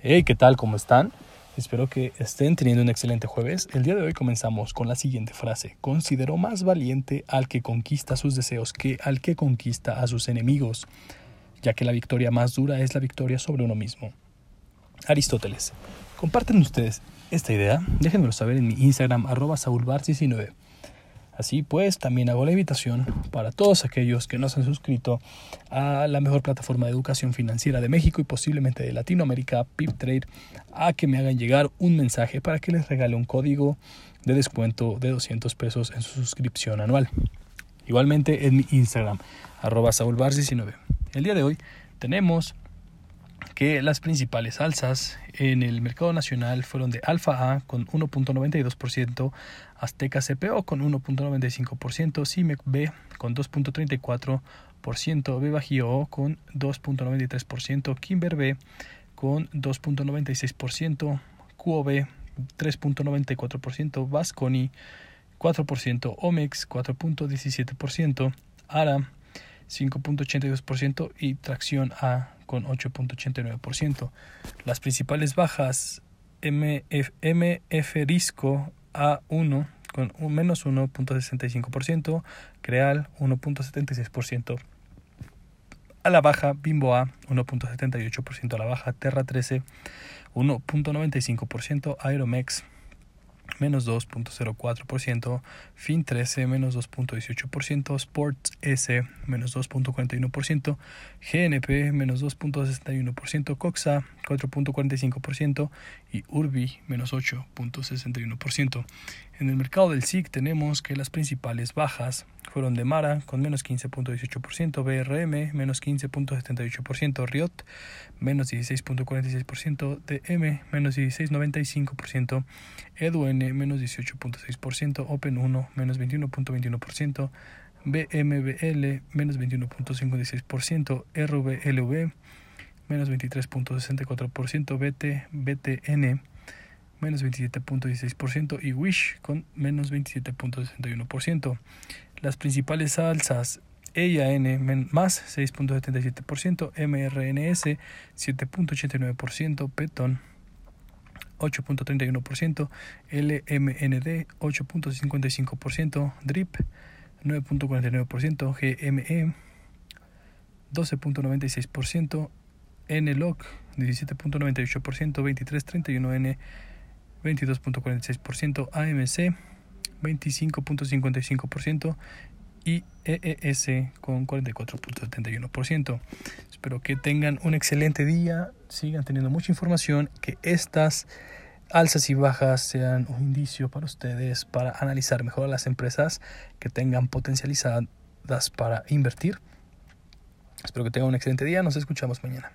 Hey, ¿qué tal? ¿Cómo están? Espero que estén teniendo un excelente jueves. El día de hoy comenzamos con la siguiente frase. Considero más valiente al que conquista sus deseos que al que conquista a sus enemigos, ya que la victoria más dura es la victoria sobre uno mismo. Aristóteles. ¿Comparten ustedes esta idea? Déjenmelo saber en mi Instagram arroba saulbar19. Así pues, también hago la invitación para todos aquellos que no se han suscrito a la mejor plataforma de educación financiera de México y posiblemente de Latinoamérica, PipTrade, a que me hagan llegar un mensaje para que les regale un código de descuento de 200 pesos en su suscripción anual. Igualmente en mi Instagram, arroba saulbar19. El día de hoy tenemos que las principales alzas en el mercado nacional fueron de Alfa A con 1.92%, Azteca CPO con 1.95%, CIMEC B con 2.34%, B Bajío con 2.93%, Kimber B con 2.96%, QOB 3.94%, Vasconi 4%, Omex 4.17%, ARA 5.82% y Tracción A con 8.89%. Las principales bajas MF, MF Risco A1 con un menos 1.65%, Creal 1.76%. A la baja, Bimbo A 1.78% a la baja, Terra 13 1.95%, Aeromex menos 2.04%, Fin 13 menos 2.18%, Sports S menos 2.41%, GNP menos 2.61%, Coxa 4.45% y Urbi menos 8.61%. En el mercado del SIC tenemos que las principales bajas fueron de Mara con menos 15.18%, BRM menos 15.78%, Riot menos 16.46%, DM menos 16.95%, EduN menos 18.6%, Open1 menos 21.21%, BMBL menos 21.56%, RVLV menos 23.64%, BT, BTN menos 27.16% y Wish con menos 27.61%. Las principales alzas EIAN más 6.77%, MRNS 7.89%, Peton 8.31%, LMND 8.55%, DRIP 9.49%, GME 12.96%, NLOC 17.98%, 2331N 22.46%, AMC 25.55% y EES con 44.71%. Espero que tengan un excelente día, sigan teniendo mucha información, que estas alzas y bajas sean un indicio para ustedes para analizar mejor a las empresas que tengan potencializadas para invertir. Espero que tengan un excelente día, nos escuchamos mañana.